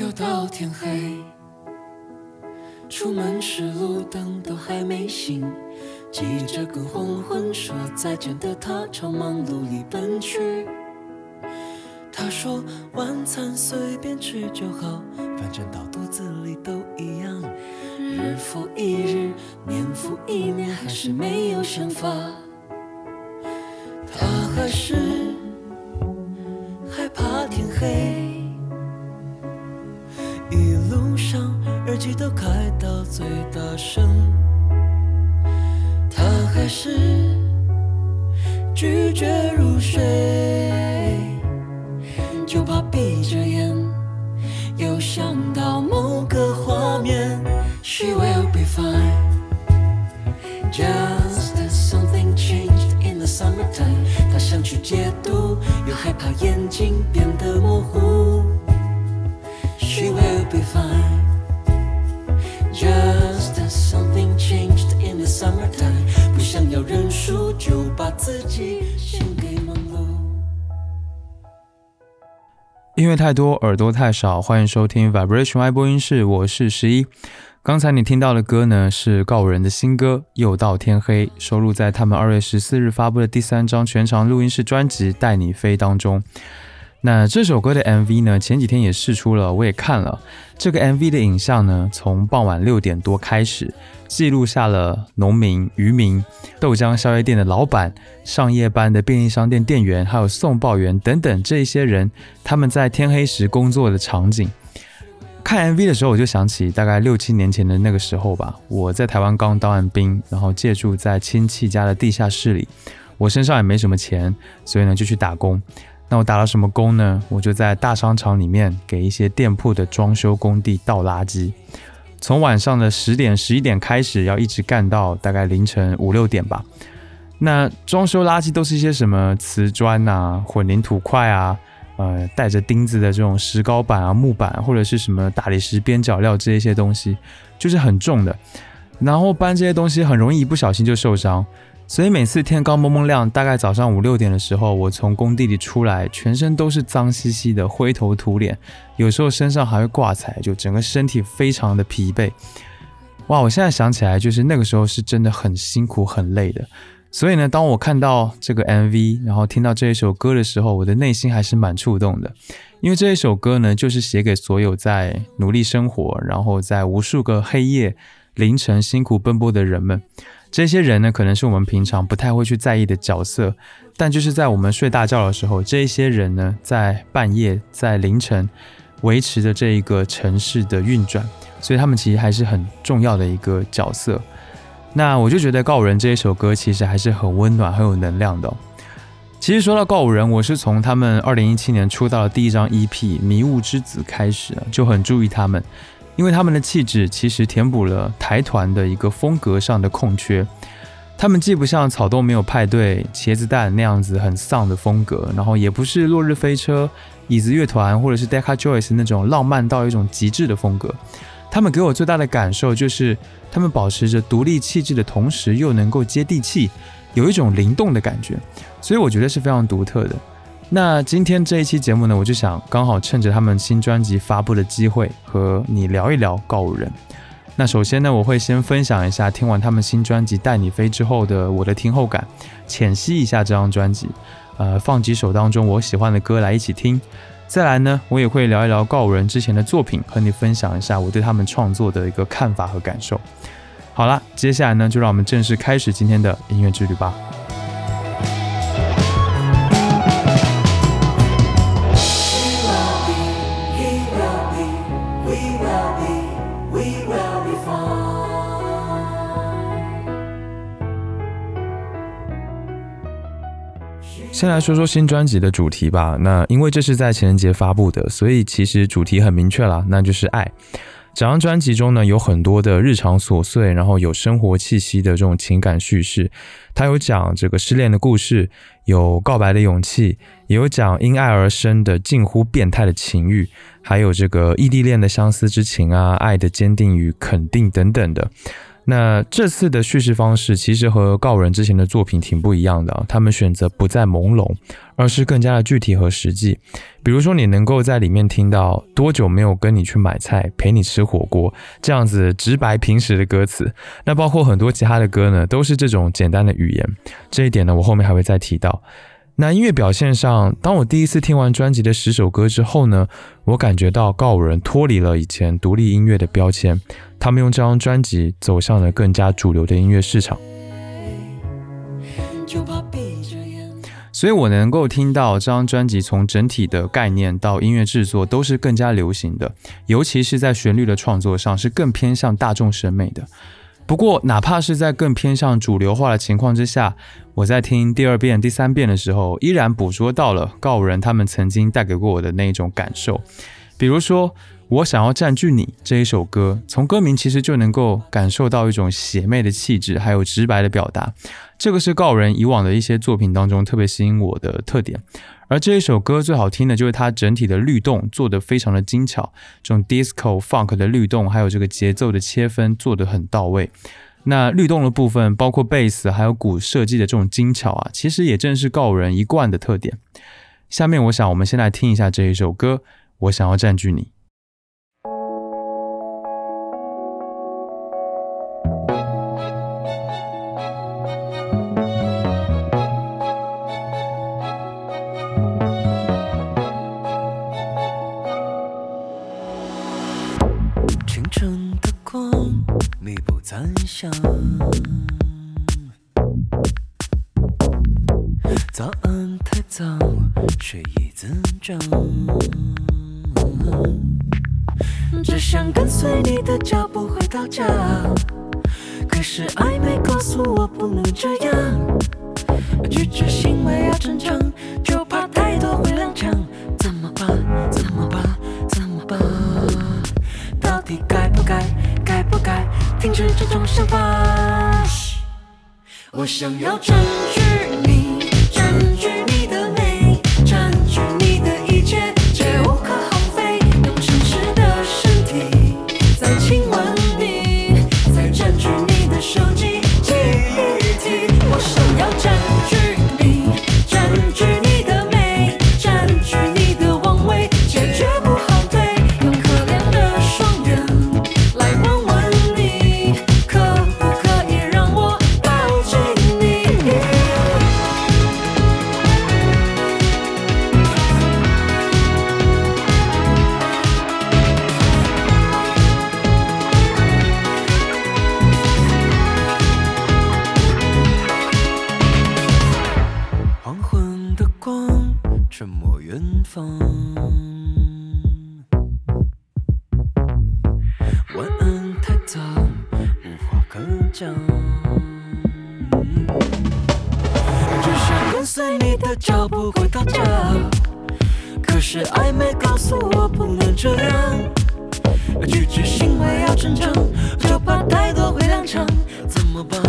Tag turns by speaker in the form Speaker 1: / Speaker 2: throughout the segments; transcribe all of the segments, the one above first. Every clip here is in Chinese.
Speaker 1: 又到天黑，出门时路灯都还没醒，急着跟黄昏说再见的他朝忙碌里奔去。他说晚餐随便吃就好，反正到肚子里都一样。日复一日，年复一年，还是没有想法。他还是害怕天黑。上耳机都开
Speaker 2: 太多，耳朵太少，欢迎收听 Vibration Y 播音室，我是十一。刚才你听到的歌呢，是告五人的新歌《又到天黑》，收录在他们二月十四日发布的第三张全长录音室专辑《带你飞》当中。那这首歌的 MV 呢，前几天也试出了，我也看了。这个 MV 的影像呢，从傍晚六点多开始，记录下了农民、渔民、豆浆宵夜店的老板、上夜班的便利商店店员，还有送报员等等这一些人，他们在天黑时工作的场景。看 MV 的时候，我就想起大概六七年前的那个时候吧。我在台湾刚当完兵，然后借住在亲戚家的地下室里。我身上也没什么钱，所以呢就去打工。那我打了什么工呢？我就在大商场里面给一些店铺的装修工地倒垃圾。从晚上的十点、十一点开始，要一直干到大概凌晨五六点吧。那装修垃圾都是一些什么瓷砖啊、混凝土块啊。呃，带着钉子的这种石膏板啊、木板，或者是什么大理石边角料这一些东西，就是很重的。然后搬这些东西很容易一不小心就受伤，所以每次天刚蒙蒙亮，大概早上五六点的时候，我从工地里出来，全身都是脏兮兮的，灰头土脸，有时候身上还会挂彩，就整个身体非常的疲惫。哇，我现在想起来，就是那个时候是真的很辛苦、很累的。所以呢，当我看到这个 MV，然后听到这一首歌的时候，我的内心还是蛮触动的。因为这一首歌呢，就是写给所有在努力生活，然后在无数个黑夜凌晨辛苦奔波的人们。这些人呢，可能是我们平常不太会去在意的角色，但就是在我们睡大觉的时候，这些人呢，在半夜、在凌晨维持着这一个城市的运转，所以他们其实还是很重要的一个角色。那我就觉得告五人这一首歌其实还是很温暖、很有能量的。其实说到告五人，我是从他们二零一七年出道的第一张 EP《迷雾之子》开始就很注意他们，因为他们的气质其实填补了台团的一个风格上的空缺。他们既不像草东没有派对、茄子蛋那样子很丧的风格，然后也不是落日飞车、椅子乐团或者是 Decca Joyce 那种浪漫到一种极致的风格。他们给我最大的感受就是，他们保持着独立气质的同时，又能够接地气，有一种灵动的感觉，所以我觉得是非常独特的。那今天这一期节目呢，我就想刚好趁着他们新专辑发布的机会，和你聊一聊告五人。那首先呢，我会先分享一下听完他们新专辑《带你飞》之后的我的听后感，浅析一下这张专辑，呃，放几首当中我喜欢的歌来一起听。再来呢，我也会聊一聊告五人之前的作品，和你分享一下我对他们创作的一个看法和感受。好了，接下来呢，就让我们正式开始今天的音乐之旅吧。先来说说新专辑的主题吧。那因为这是在情人节发布的，所以其实主题很明确了，那就是爱。整张专辑中呢，有很多的日常琐碎，然后有生活气息的这种情感叙事。它有讲这个失恋的故事，有告白的勇气，也有讲因爱而生的近乎变态的情欲，还有这个异地恋的相思之情啊，爱的坚定与肯定等等的。那这次的叙事方式其实和告人之前的作品挺不一样的，他们选择不再朦胧，而是更加的具体和实际。比如说，你能够在里面听到多久没有跟你去买菜，陪你吃火锅这样子直白平实的歌词。那包括很多其他的歌呢，都是这种简单的语言。这一点呢，我后面还会再提到。那音乐表现上，当我第一次听完专辑的十首歌之后呢，我感觉到告五人脱离了以前独立音乐的标签，他们用这张专辑走向了更加主流的音乐市场。所以我能够听到这张专辑从整体的概念到音乐制作都是更加流行的，尤其是在旋律的创作上是更偏向大众审美的。不过，哪怕是在更偏向主流化的情况之下，我在听第二遍、第三遍的时候，依然捕捉到了告人他们曾经带给过我的那一种感受。比如说，我想要占据你这一首歌，从歌名其实就能够感受到一种邪魅的气质，还有直白的表达。这个是告人以往的一些作品当中特别吸引我的特点。而这一首歌最好听的就是它整体的律动做得非常的精巧，这种 disco funk 的律动，还有这个节奏的切分做得很到位。那律动的部分，包括贝斯还有鼓设计的这种精巧啊，其实也正是告人一贯的特点。下面我想我们先来听一下这一首歌，我想要占据你。
Speaker 1: 你不赞赏。早安太早，睡意增长。只想跟随你的脚步回到家，可是暧昧告诉我不能这样，拒绝行为要正常。就停止这种想法，我想要占据你。这样。拒绝行为要正常，就怕太多会踉跄。怎么办？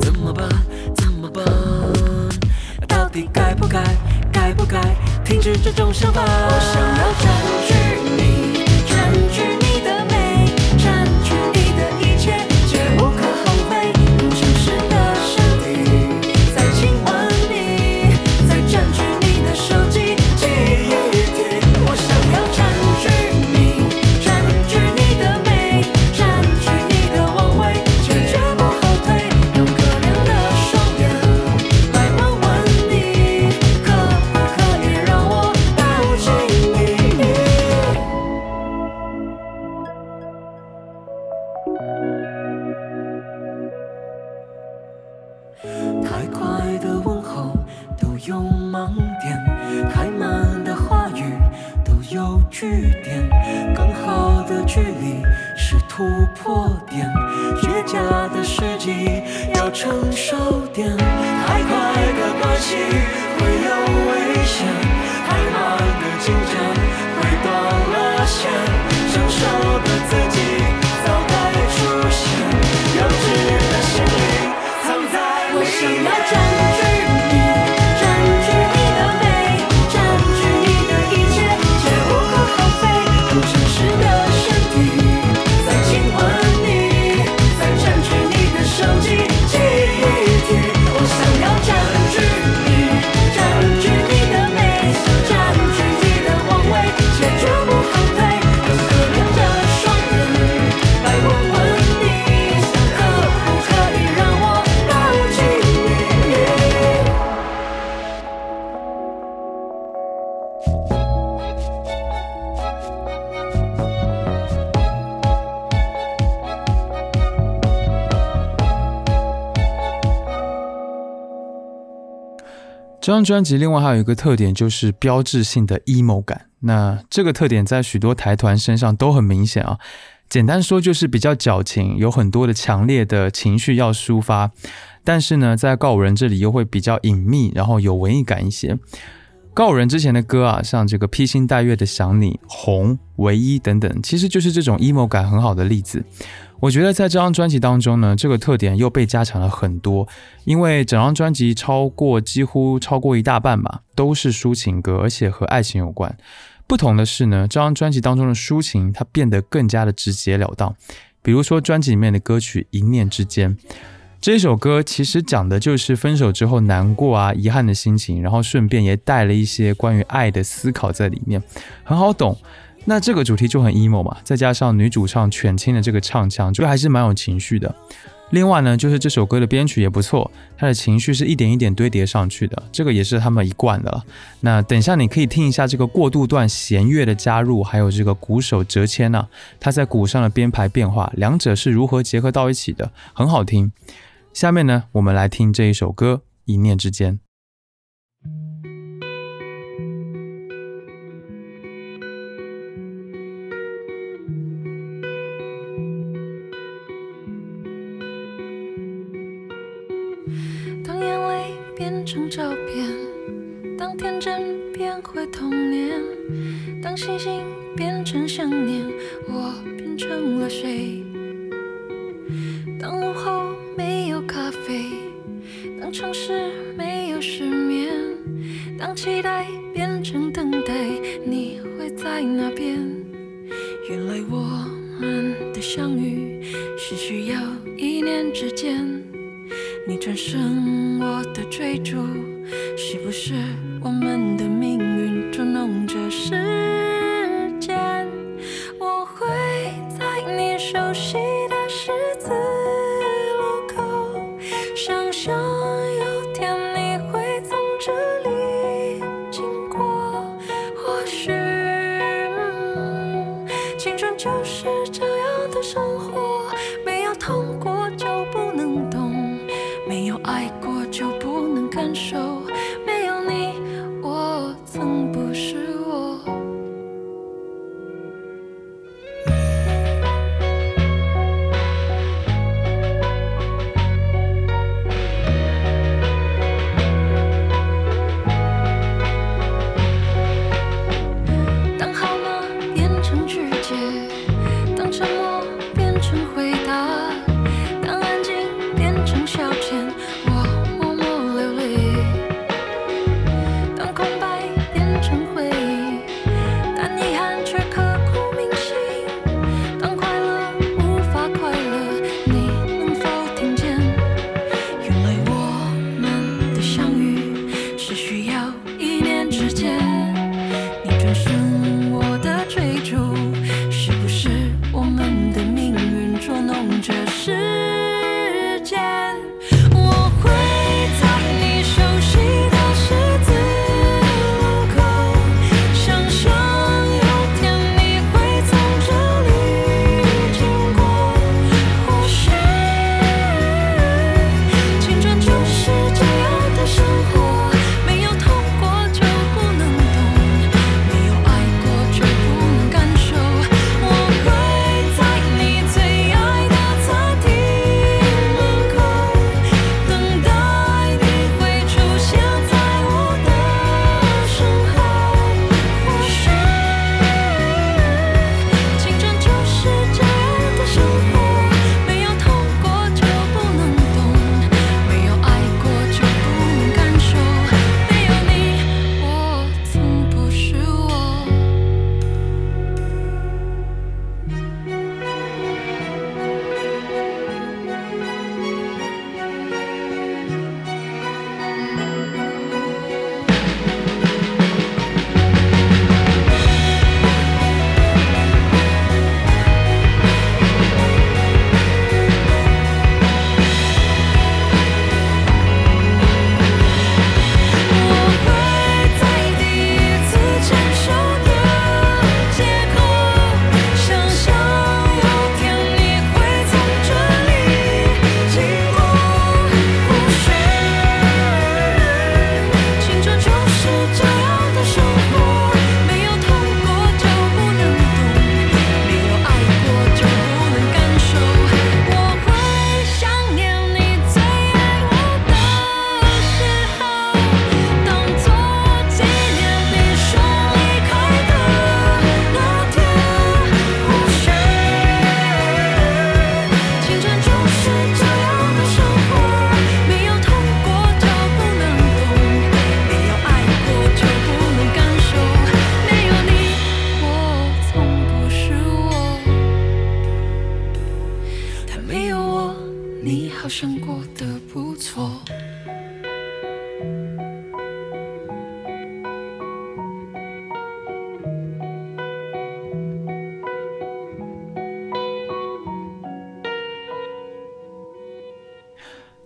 Speaker 1: 怎么办？怎么办？到底该不该？该不该停止
Speaker 2: 这种想法？我想要站。这张专辑另外还有一个特点，就是标志性的 emo 感。那这个特点在许多台团身上都很明显啊。简单说就是比较矫情，有很多的强烈的情绪要抒发。但是呢，在告五人这里又会比较隐秘，然后有文艺感一些。告五人之前的歌啊，像这个披星戴月的想你、红、唯一等等，其实就是这种 emo 感很好的例子。我觉得在这张专辑当中呢，这个特点又被加强了很多，因为整张专辑超过几乎超过一大半吧，都是抒情歌，而且和爱情有关。不同的是呢，这张专辑当中的抒情它变得更加的直截了当。比如说专辑里面的歌曲《一念之间》这首歌，其实讲的就是分手之后难过啊、遗憾的心情，然后顺便也带了一些关于爱的思考在里面，很好懂。那这个主题就很 emo 嘛，再加上女主唱犬青的这个唱腔，就还是蛮有情绪的。另外呢，就是这首歌的编曲也不错，它的情绪是一点一点堆叠上去的，这个也是他们一贯的。那等下你可以听一下这个过渡段弦乐的加入，还有这个鼓手折谦呢，他在鼓上的编排变化，两者是如何结合到一起的，很好听。下面呢，我们来听这一首歌《一念之间》。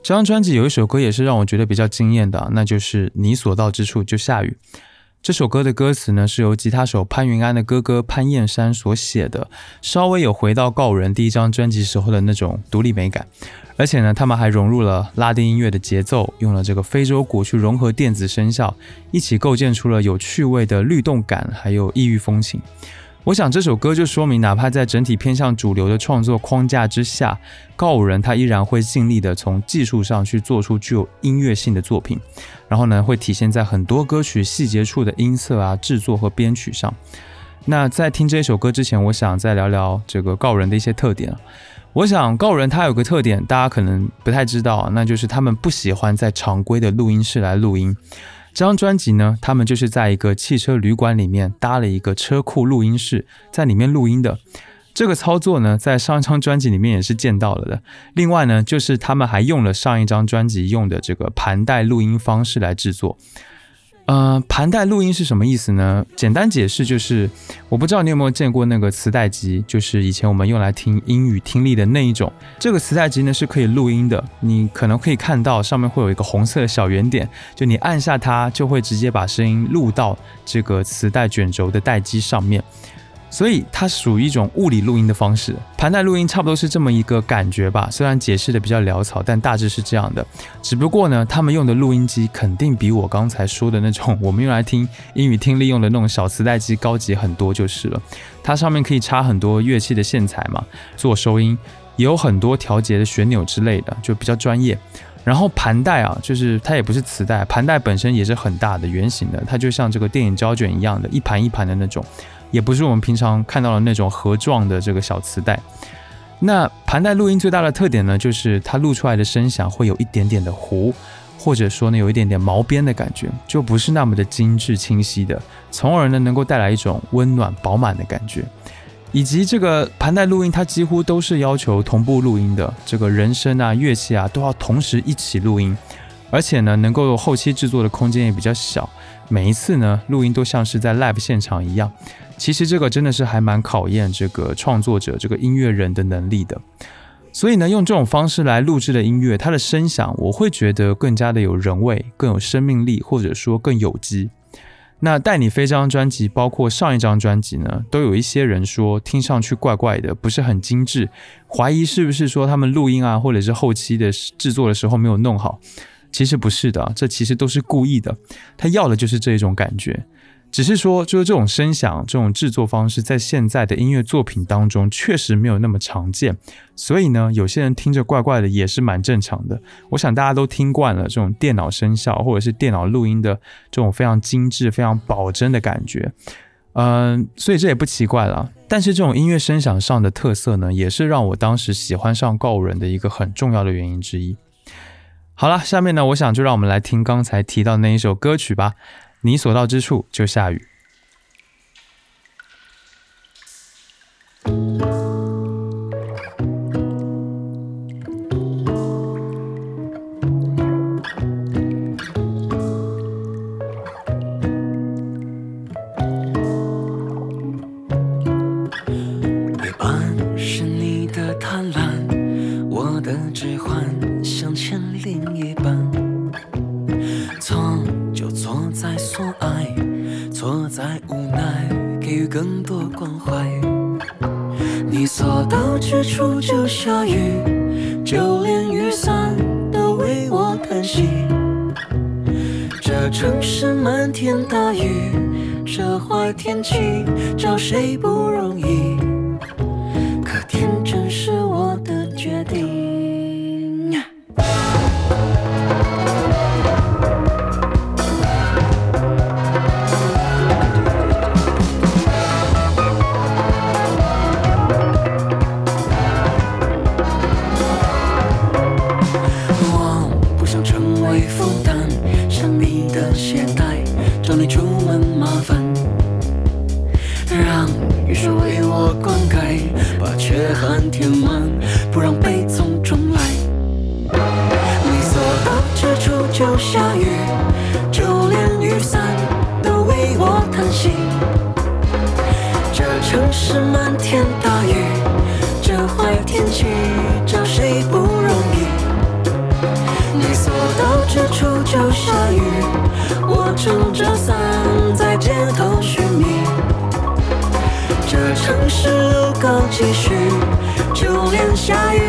Speaker 1: 这
Speaker 2: 张专辑有一首歌也是让我觉得比较惊艳的，那就是《你所到之处就下雨》。这首歌的歌词呢是由吉他手潘云安的哥哥潘燕山所写的，稍微有回到告人第一张专辑时候的那种独立美感，而且呢，他们还融入了拉丁音乐的节奏，用了这个非洲鼓去融合电子声效，一起构建出了有趣味的律动感，还有异域风情。我想这首歌就说明，哪怕在整体偏向主流的创作框架之下，告五人他依然会尽力的从技术上去做出具有音乐性的作品，然后呢，会体现在很多歌曲细节处的音色啊、制作和编曲上。那在听这首歌之前，我想再聊聊这个告人的一些特点。我想告人他有个特点，大家可能不太知道，那就是他们不喜欢在常规的录音室来录音。这张专辑呢，他们就是在一个汽车旅馆里面搭了一个车库录音室，在里面录音的。这个操作呢，在上一张专辑里面也是见到了的。另外呢，就是他们还用了上一张专辑用的这个盘带录音方式来制作。呃，盘带录音是什么意思呢？简单解释就是，我不知道你有没有见过那个磁带机，就是以前我们用来听英语听力的那一种。这个磁带机呢是可以录音的，你可能可以看到上面会有一个红色的小圆点，就你按下它，就会直接把声音录到这个磁带卷轴的带机上面。所以它属于一种物理录音的方式，盘带录音差不多是这么一个感觉吧。虽然解释的比较潦草，但大致是这样的。只不过呢，他们用的录音机肯定比我刚才说的那种我们用来听英语听力用的那种小磁带机高级很多就是了。它上面可以插很多乐器的线材嘛，做收音，也有很多调节的旋钮之类的，就比较专业。然后盘带啊，就是它也不是磁带，盘带本身也是很大的圆形的，它就像这个电影胶卷一样的，一盘一盘的那种。也不是我们平常看到的那种盒状的这个小磁带。那盘带录音最大的特点呢，就是它录出来的声响会有一点点的糊，或者说呢有一点点毛边的感觉，就不是那么的精致清晰的，从而呢能够带来一种温暖饱满的感觉。以及这个盘带录音，它几乎都是要求同步录音的，这个人声啊、乐器啊都要同时一起录音，而且呢能够后期制作的空间也比较小，每一次呢录音都像是在 live 现场一样。其实这个真的是还蛮考验这个创作者、这个音乐人的能力的。所以呢，用这种方式来录制的音乐，它的声响我会觉得更加的有人味，更有生命力，或者说更有机。那带你飞这张专辑，包括上一张专辑呢，都有一些人说听上去怪怪的，不是很精致，怀疑是不是说他们录音啊，或者是后期的制作的时候没有弄好。其实不是的，这其实都是故意的，他要的就是这一种感觉。只是说，就是这种声响、这种制作方式，在现在的音乐作品当中确实没有那么常见，所以呢，有些人听着怪怪的也是蛮正常的。我想大家都听惯了这种电脑声效或者是电脑录音的这种非常精致、非常保真的感觉，嗯，所以这也不奇怪了。但是这种音乐声响上的特色呢，也是让我当时喜欢上告人的一个很重要的原因之一。好了，下面呢，我想就让我们来听刚才提到那一首歌曲吧。你所到之处就下雨。
Speaker 1: 想前另一半，错就错在所爱，错在无奈，给予更多关怀。你所到之处就下雨，就连雨伞都为我叹息。这城市漫天大雨，这坏天气找谁不容易？可天真。是漫天大雨，这坏天气找谁不容易？你所到之处就下雨，我撑着伞在街头寻觅。这城市路高继续，就连下雨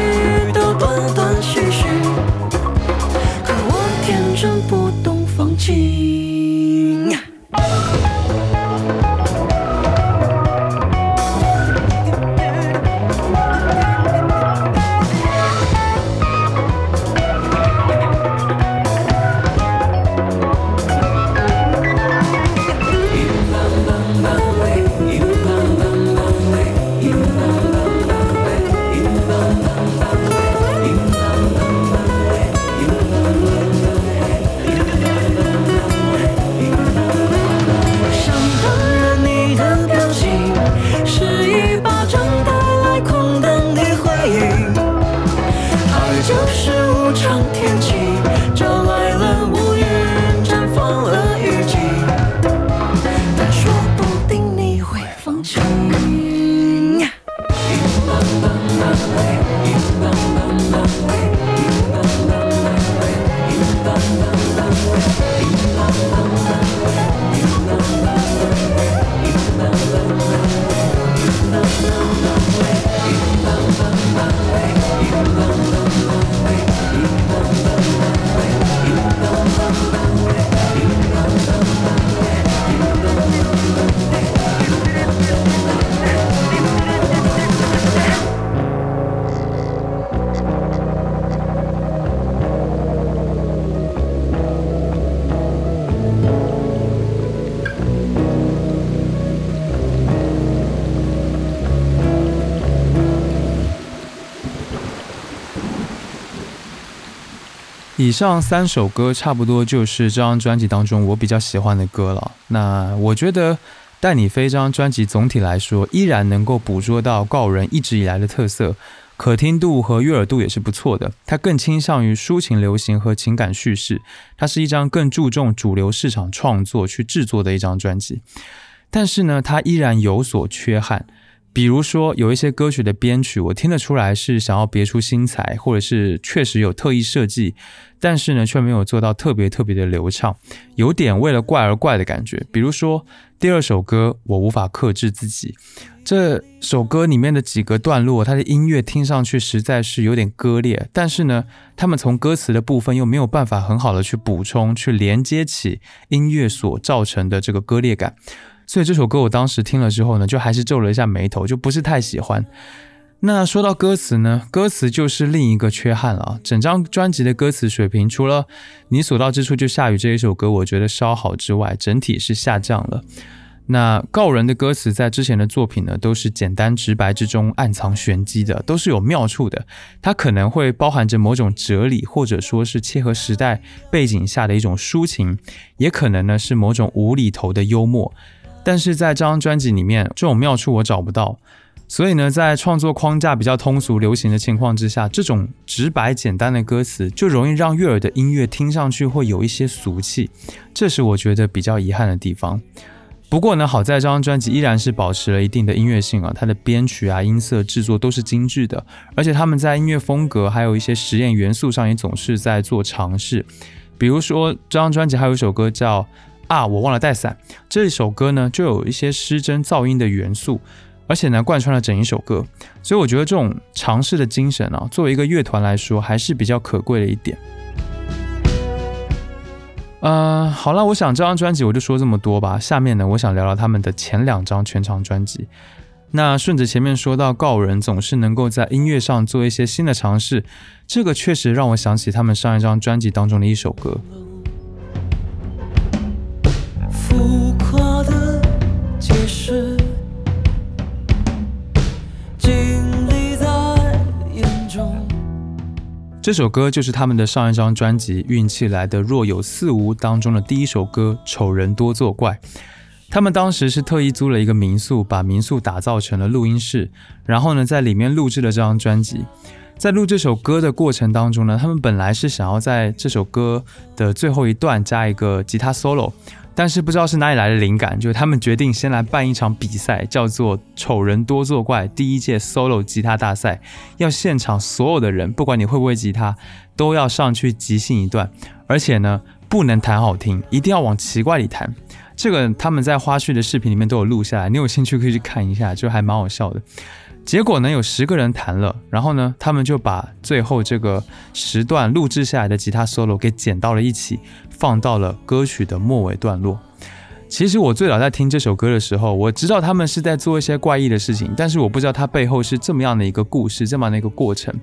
Speaker 2: 以上三首歌差不多就是这张专辑当中我比较喜欢的歌了。那我觉得《带你飞》这张专辑总体来说依然能够捕捉到告人一直以来的特色，可听度和悦耳度也是不错的。它更倾向于抒情流行和情感叙事，它是一张更注重主流市场创作去制作的一张专辑。但是呢，它依然有所缺憾。比如说，有一些歌曲的编曲，我听得出来是想要别出心裁，或者是确实有特意设计，但是呢，却没有做到特别特别的流畅，有点为了怪而怪的感觉。比如说第二首歌《我无法克制自己》，这首歌里面的几个段落，它的音乐听上去实在是有点割裂，但是呢，他们从歌词的部分又没有办法很好的去补充、去连接起音乐所造成的这个割裂感。所以这首歌我当时听了之后呢，就还是皱了一下眉头，就不是太喜欢。那说到歌词呢，歌词就是另一个缺憾了。整张专辑的歌词水平，除了你所到之处就下雨这一首歌，我觉得稍好之外，整体是下降了。那告人的歌词在之前的作品呢，都是简单直白之中暗藏玄机的，都是有妙处的。它可能会包含着某种哲理，或者说是切合时代背景下的一种抒情，也可能呢是某种无厘头的幽默。但是在这张专辑里面，这种妙处我找不到，所以呢，在创作框架比较通俗流行的情况之下，这种直白简单的歌词就容易让悦耳的音乐听上去会有一些俗气，这是我觉得比较遗憾的地方。不过呢，好在这张专辑依然是保持了一定的音乐性啊，它的编曲啊、音色制作都是精致的，而且他们在音乐风格还有一些实验元素上也总是在做尝试。比如说这张专辑还有一首歌叫。啊，我忘了带伞。这首歌呢，就有一些失真噪音的元素，而且呢，贯穿了整一首歌。所以我觉得这种尝试的精神啊，作为一个乐团来说，还是比较可贵的一点。呃，好了，我想这张专辑我就说这么多吧。下面呢，我想聊聊他们的前两张全长专辑。那顺着前面说到，告人总是能够在音乐上做一些新的尝试，这个确实让我想起他们上一张专辑当中的一首歌。
Speaker 1: 浮夸
Speaker 2: 这首歌就是他们的上一张专辑《运气来的若有似无》当中的第一首歌《丑人多作怪》。他们当时是特意租了一个民宿，把民宿打造成了录音室，然后呢，在里面录制了这张专辑。在录这首歌的过程当中呢，他们本来是想要在这首歌的最后一段加一个吉他 solo。但是不知道是哪里来的灵感，就是他们决定先来办一场比赛，叫做《丑人多作怪》第一届 solo 吉他大赛，要现场所有的人，不管你会不会吉他，都要上去即兴一段，而且呢，不能弹好听，一定要往奇怪里弹。这个他们在花絮的视频里面都有录下来，你有兴趣可以去看一下，就还蛮好笑的。结果呢，有十个人弹了，然后呢，他们就把最后这个十段录制下来的吉他 solo 给剪到了一起。放到了歌曲的末尾段落。其实我最早在听这首歌的时候，我知道他们是在做一些怪异的事情，但是我不知道它背后是这么样的一个故事，这么样的一个过程。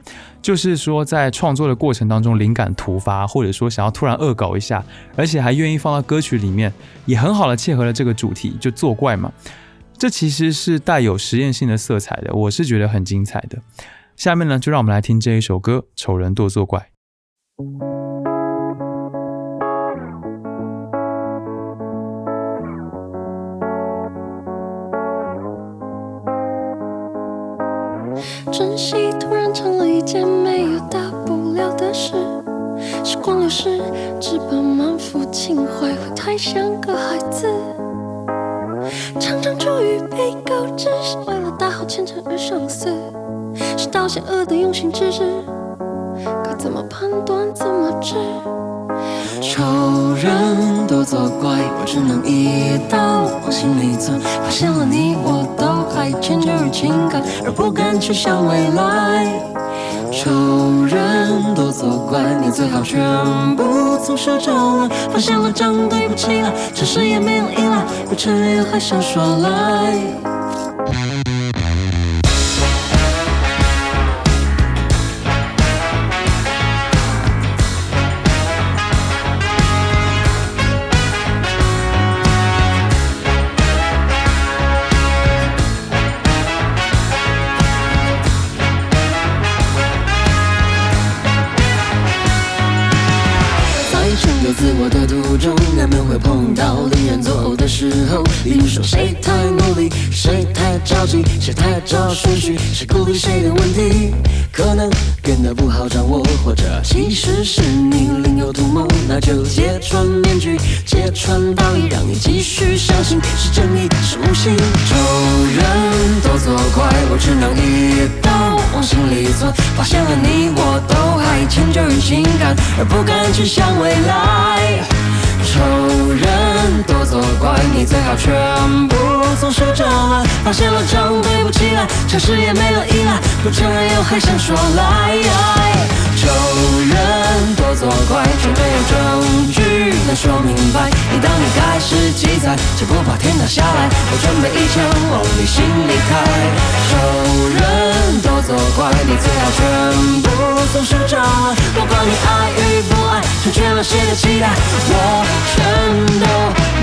Speaker 2: 就是说，在创作的过程当中，灵感突发，或者说想要突然恶搞一下，而且还愿意放到歌曲里面，也很好的切合了这个主题，就作怪嘛。这其实是带有实验性的色彩的，我是觉得很精彩的。下面呢，就让我们来听这一首歌《丑人多作怪》。
Speaker 1: 珍惜突然成了一件没有大不了的事，时光流逝，只怕满腹情怀会太像个孩子。常常出于被告知，是为了大好前程而上司，是道险恶的用心之至，该怎么判断，怎么治？仇人多作怪，我只能一刀往心里钻。发现了你，我都还迁就于情感，而不敢去想未来。仇人多作怪，你最好全部从实招来。发现了账对不起来，诚实也没有依赖，不承认又还想耍赖。谁太努力，谁太着急，谁太找顺序，谁鼓励谁的问题，可能变得不好掌握，或者其实是你另有图谋，那就揭穿面具，揭穿道理，让你继续相信是正义是无心。仇人多作怪，我只能一刀往心里钻，发现了你我都还迁就于情感，而不敢去想未来。仇人多作怪，你最好全部从实招来。发现了账对不起来，诚实也没了依赖，不承认又还想说来。仇人多作怪，却没有证据能说明白。你当你开始记载，就不怕天塌下来。我准备一枪往你心里开。仇人多作怪，你最好全部从实招来。不管你爱与不爱，全了谁的期待，我全都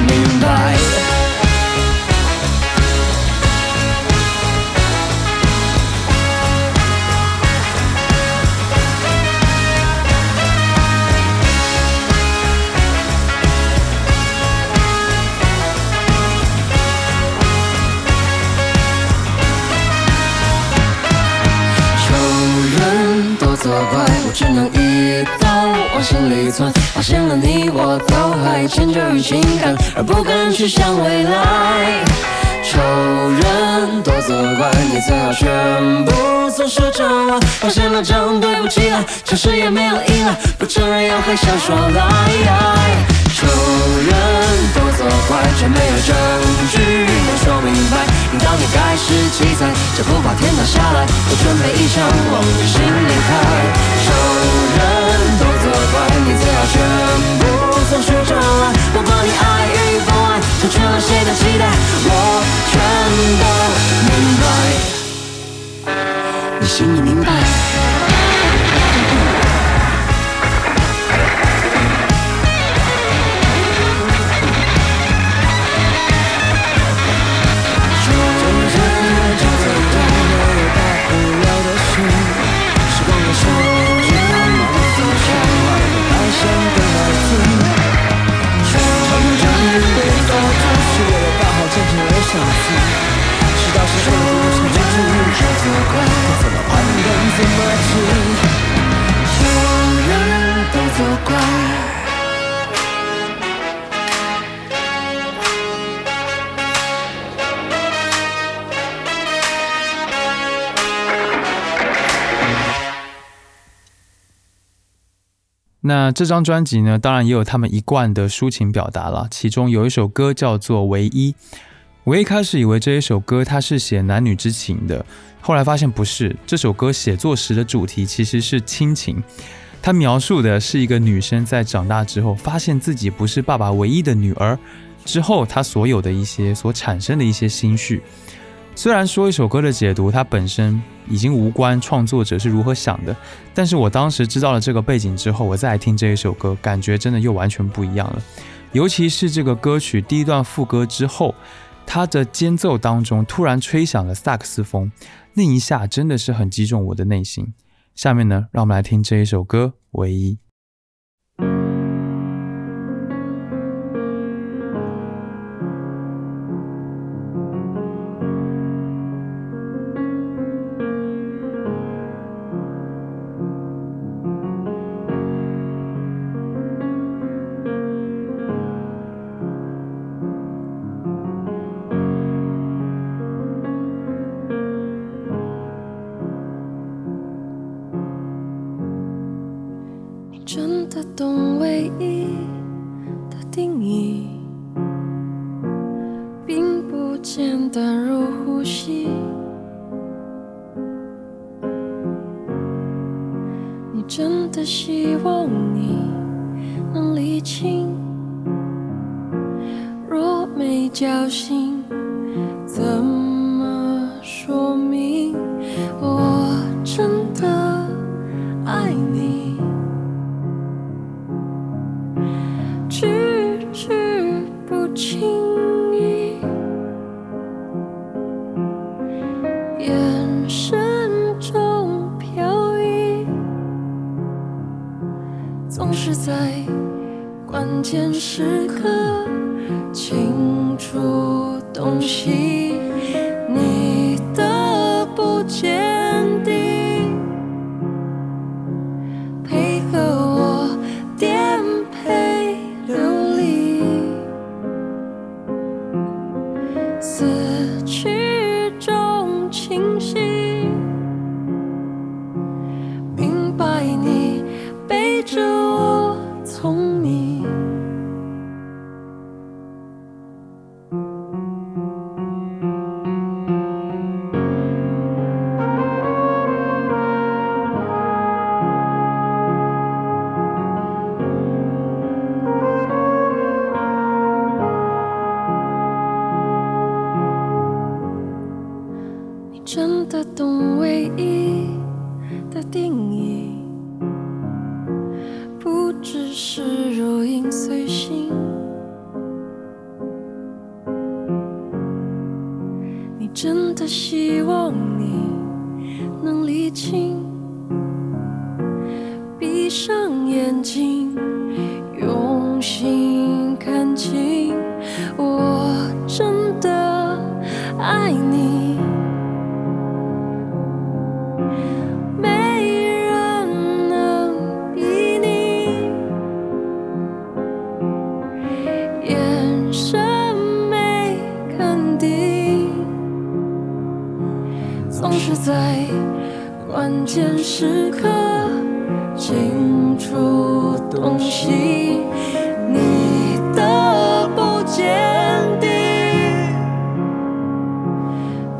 Speaker 1: 明白。只能一刀往心里钻，发现了你我都还迁就于情感，而不敢去想未来。仇人多作怪，你最好全部从实招来。发现了账对不起来，诚实也没有依赖，不承认又还想说来。仇人多责怪，却没有证据能说明白。你到底该是奇才，这不怕天塌下来，我准备一枪往你心里开。仇人都作怪，你最好全部从实招来。不管你爱与不爱，成全了谁的期待，我全都明白。你心里明白。那这张专辑呢，当然也有他们一贯的抒情表达了。其中有一首歌叫做《唯一》，我一开始以为这一首歌它是写男女之情的，后来发现不是。这首歌写作时的主题其实是亲情，它描述的是一个女生在长大之后，发现自己不是爸爸唯一的女儿之后，她所有的一些所产生的一些心绪。虽然说一首歌的解读，它本身已经无关创作者是如何想的，但是我当时知道了这个背景之后，我再听这一首歌，感觉真的又完全不一样了。尤其是这个歌曲第一段副歌之后，它的间奏当中突然吹响了萨克斯风，那一下真的是很击中我的内心。下面呢，让我们来听这一首歌《唯一》。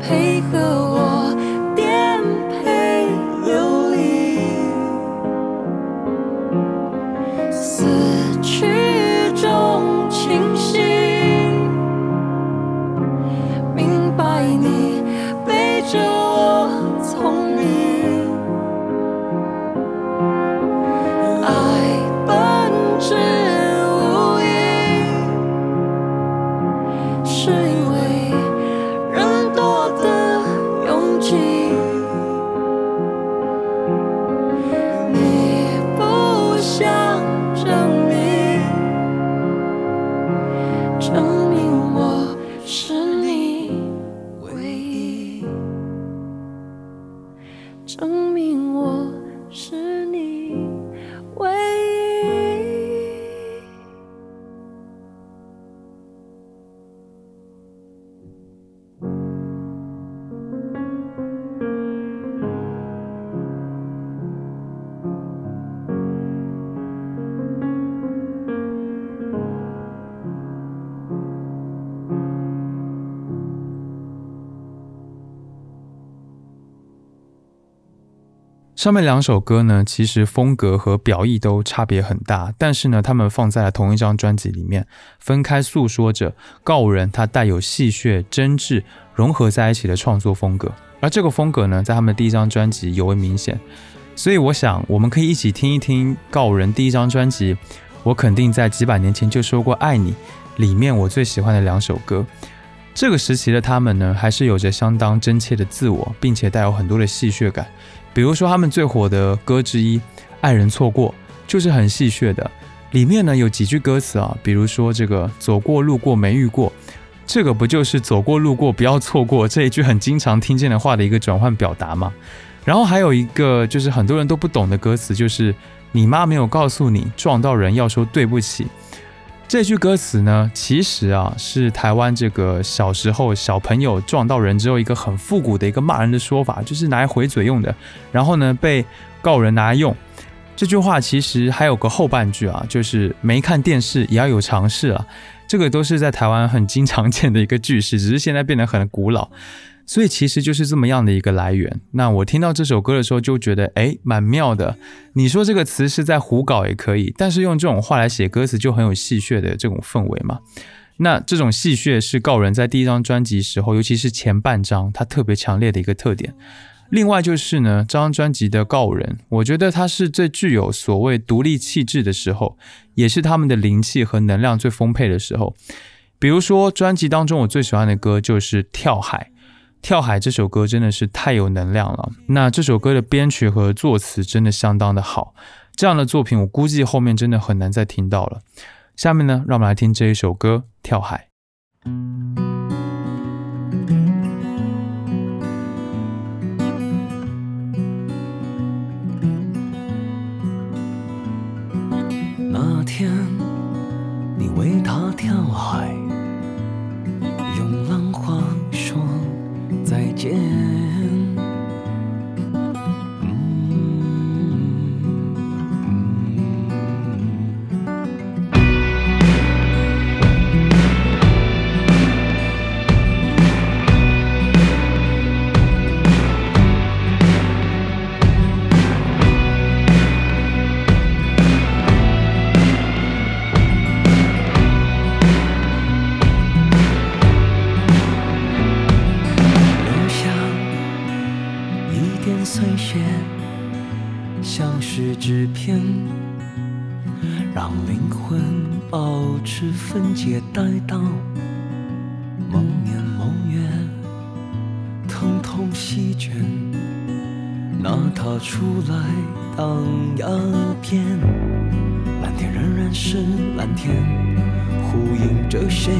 Speaker 3: 配合我。
Speaker 2: 上面两首歌呢，其实风格和表意都差别很大，但是呢，他们放在了同一张专辑里面，分开诉说着告人他带有戏谑、真挚融合在一起的创作风格。而这个风格呢，在他们第一张专辑尤为明显。所以我想，我们可以一起听一听告人第一张专辑。我肯定在几百年前就说过爱你，里面我最喜欢的两首歌。这个时期的他们呢，还是有着相当真切的自我，并且带有很多的戏谑感。比如说他们最火的歌之一《爱人错过》，就是很戏谑的。里面呢有几句歌词啊，比如说这个“走过路过没遇过”，这个不就是“走过路过不要错过”这一句很经常听见的话的一个转换表达吗？然后还有一个就是很多人都不懂的歌词，就是“你妈没有告诉你撞到人要说对不起”。这句歌词呢，其实啊是台湾这个小时候小朋友撞到人之后一个很复古的一个骂人的说法，就是拿来回嘴用的。然后呢，被告人拿来用。这句话其实还有个后半句啊，就是没看电视也要有常识啊。这个都是在台湾很经常见的一个句式，只是现在变得很古老。所以其实就是这么样的一个来源。那我听到这首歌的时候就觉得，哎，蛮妙的。你说这个词是在胡搞也可以，但是用这种话来写歌词就很有戏谑的这种氛围嘛。那这种戏谑是告人在第一张专辑时候，尤其是前半张，它特别强烈的一个特点。另外就是呢，这张专辑的告人，我觉得他是最具有所谓独立气质的时候，也是他们的灵气和能量最丰沛的时候。比如说专辑当中我最喜欢的歌就是《跳海》。跳海这首歌真的是太有能量了。那这首歌的编曲和作词真的相当的好，这样的作品我估计后面真的很难再听到了。下面呢，让我们来听这一首歌《跳海》。
Speaker 1: 那天你为他跳海。觉。出来荡鸦片。蓝天仍然是蓝天呼应着谁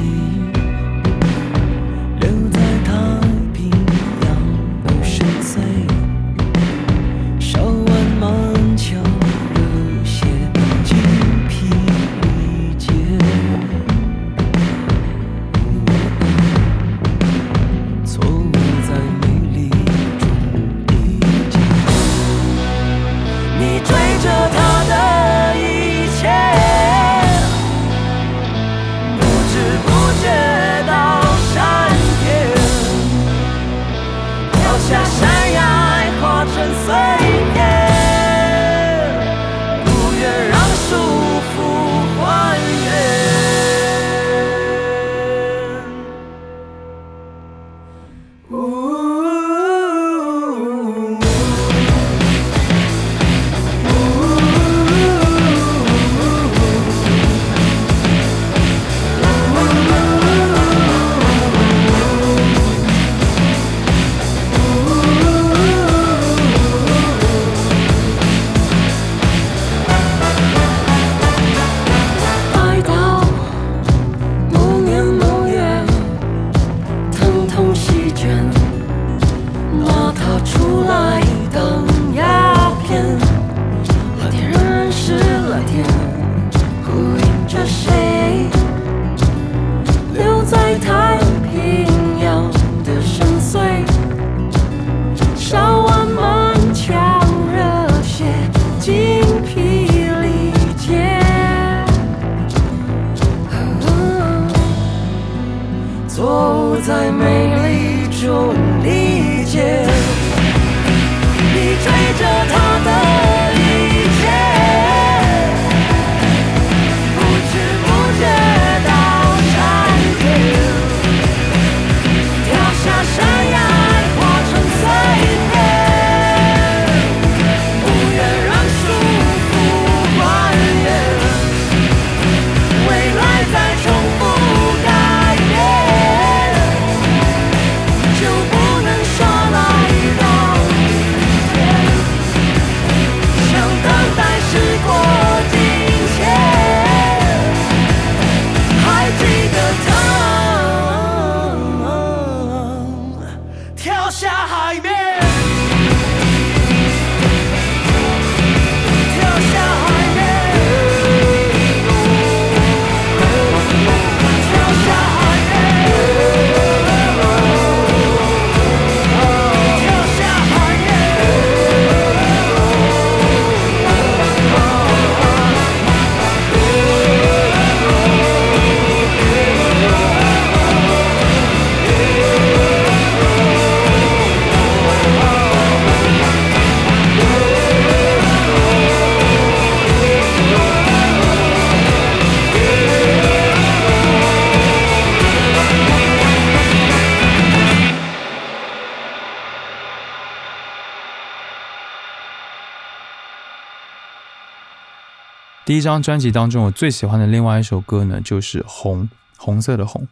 Speaker 2: 第一张专辑当中，我最喜欢的另外一首歌呢，就是《红》，红色的红。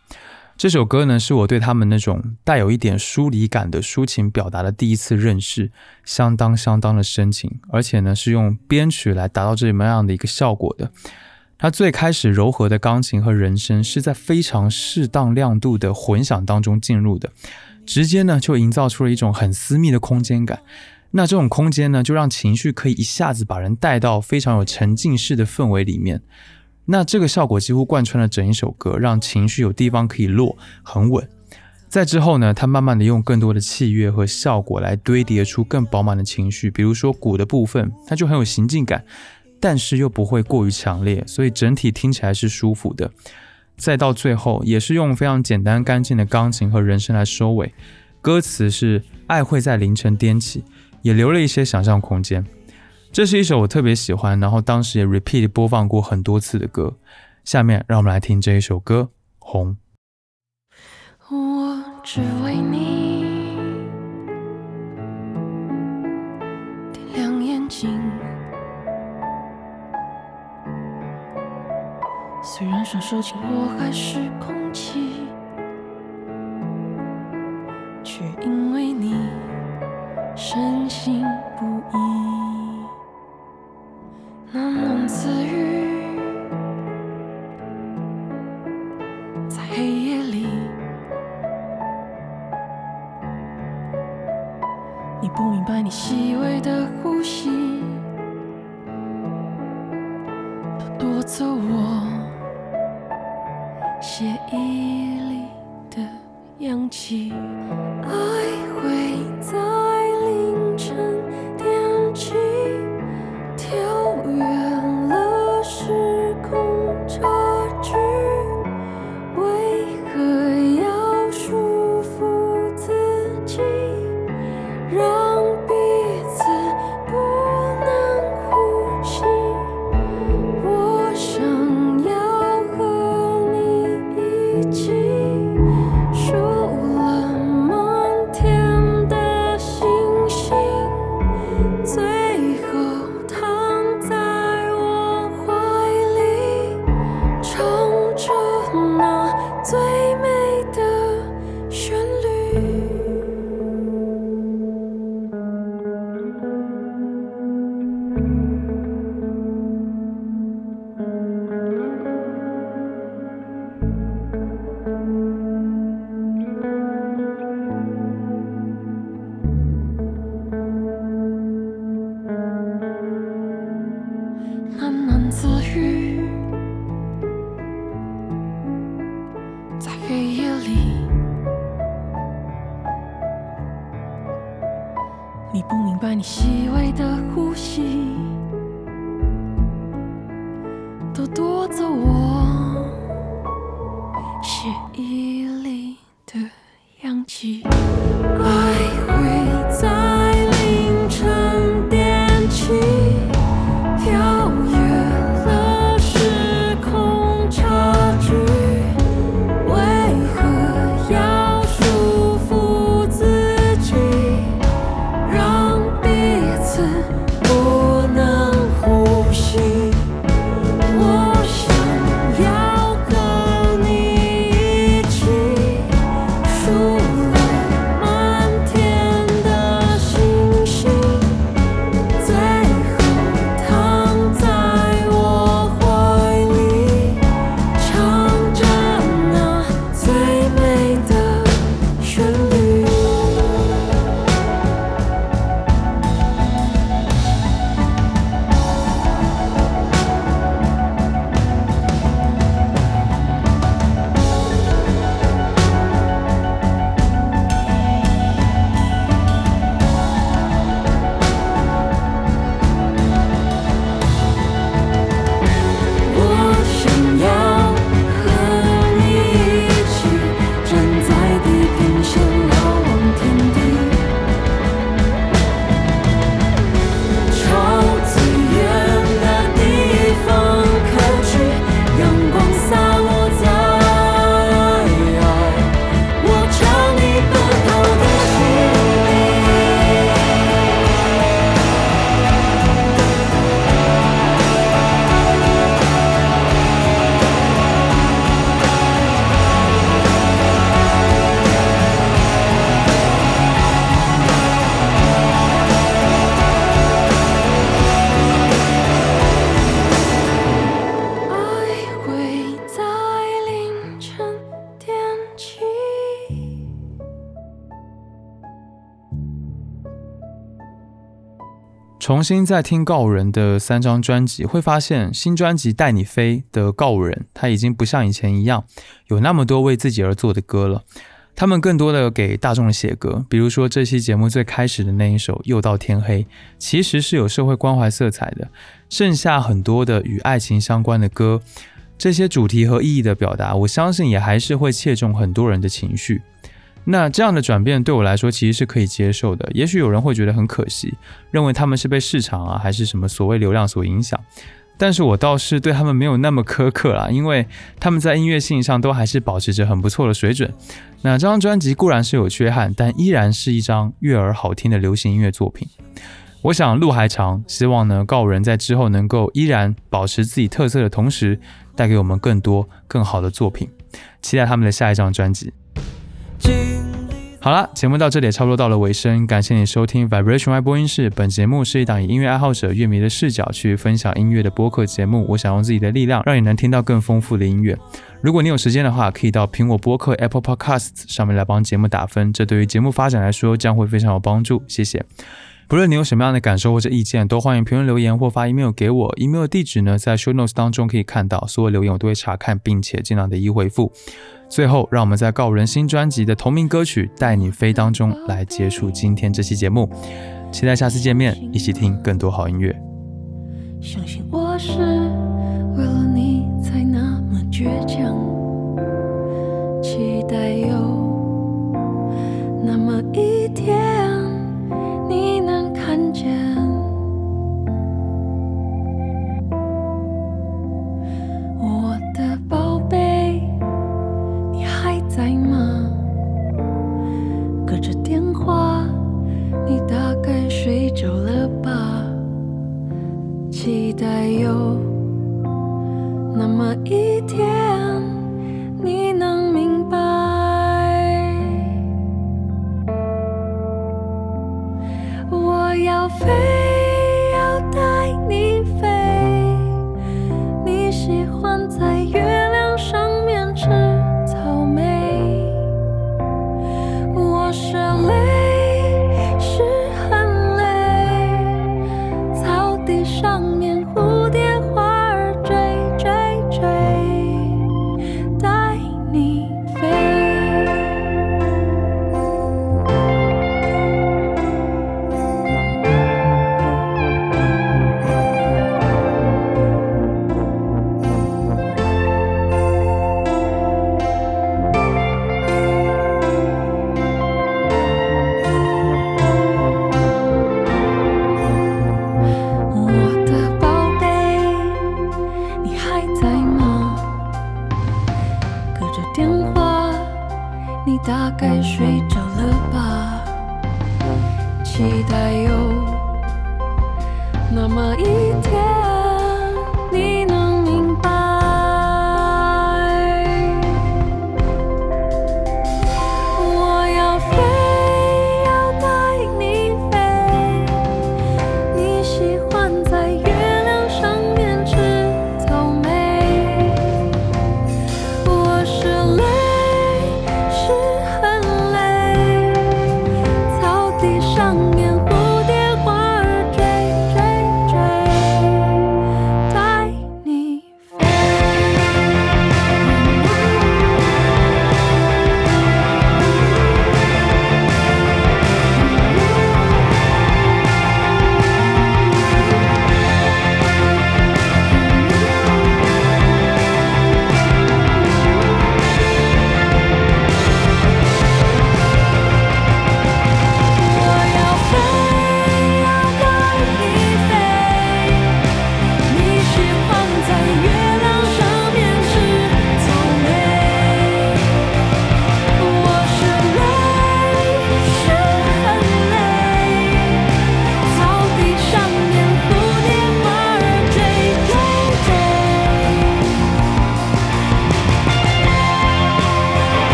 Speaker 2: 这首歌呢，是我对他们那种带有一点疏离感的抒情表达的第一次认识，相当相当的深情，而且呢，是用编曲来达到这么样的一个效果的。它最开始柔和的钢琴和人声是在非常适当亮度的混响当中进入的，直接呢就营造出了一种很私密的空间感。那这种空间呢，就让情绪可以一下子把人带到非常有沉浸式的氛围里面。那这个效果几乎贯穿了整一首歌，让情绪有地方可以落，很稳。在之后呢，他慢慢的用更多的器乐和效果来堆叠出更饱满的情绪，比如说鼓的部分，它就很有行进感，但是又不会过于强烈，所以整体听起来是舒服的。再到最后，也是用非常简单干净的钢琴和人声来收尾，歌词是爱会在凌晨颠起，也留了一些想象空间。这是一首我特别喜欢，然后当时也 repeat 播放过很多次的歌。下面让我们来听这一首歌《红》。
Speaker 1: 我只为你亮眼睛，虽然双手紧握还是空气，深信不疑。喃喃自语，在黑夜里，你不明白，你细微的呼吸，都夺走我血液里的氧气。爱会
Speaker 2: 重新再听告人的三张专辑，会发现新专辑《带你飞》的告人，他已经不像以前一样有那么多为自己而做的歌了。他们更多的给大众写歌，比如说这期节目最开始的那一首《又到天黑》，其实是有社会关怀色彩的。剩下很多的与爱情相关的歌，这些主题和意义的表达，我相信也还是会切中很多人的情绪。那这样的转变对我来说其实是可以接受的。也许有人会觉得很可惜，认为他们是被市场啊还是什么所谓流量所影响。但是我倒是对他们没有那么苛刻啦，因为他们在音乐性上都还是保持着很不错的水准。那这张专辑固然是有缺憾，但依然是一张悦耳好听的流行音乐作品。我想路还长，希望呢告人在之后能够依然保持自己特色的同时，带给我们更多更好的作品。期待他们的下一张专辑。好了，节目到这里也差不多到了尾声，感谢你收听 Vibration Y 播音室。本节目是一档以音乐爱好者、乐迷的视角去分享音乐的播客节目。我想用自己的力量，让你能听到更丰富的音乐。如果你有时间的话，可以到苹果播客 Apple Podcast 上面来帮节目打分，这对于节目发展来说将会非常有帮助。谢谢。不论你有什么样的感受或者意见，都欢迎评论留言或发 email 给我。email 地址呢，在 show notes 当中可以看到。所有留言我都会查看，并且尽量的一一回复。最后，让我们在告人新专辑的同名歌曲《带你飞》当中来结束今天这期节目。期待下次见面，一起听更多好音乐。
Speaker 1: 相信我是为了你才那么倔强，期待有那么一天你能看见我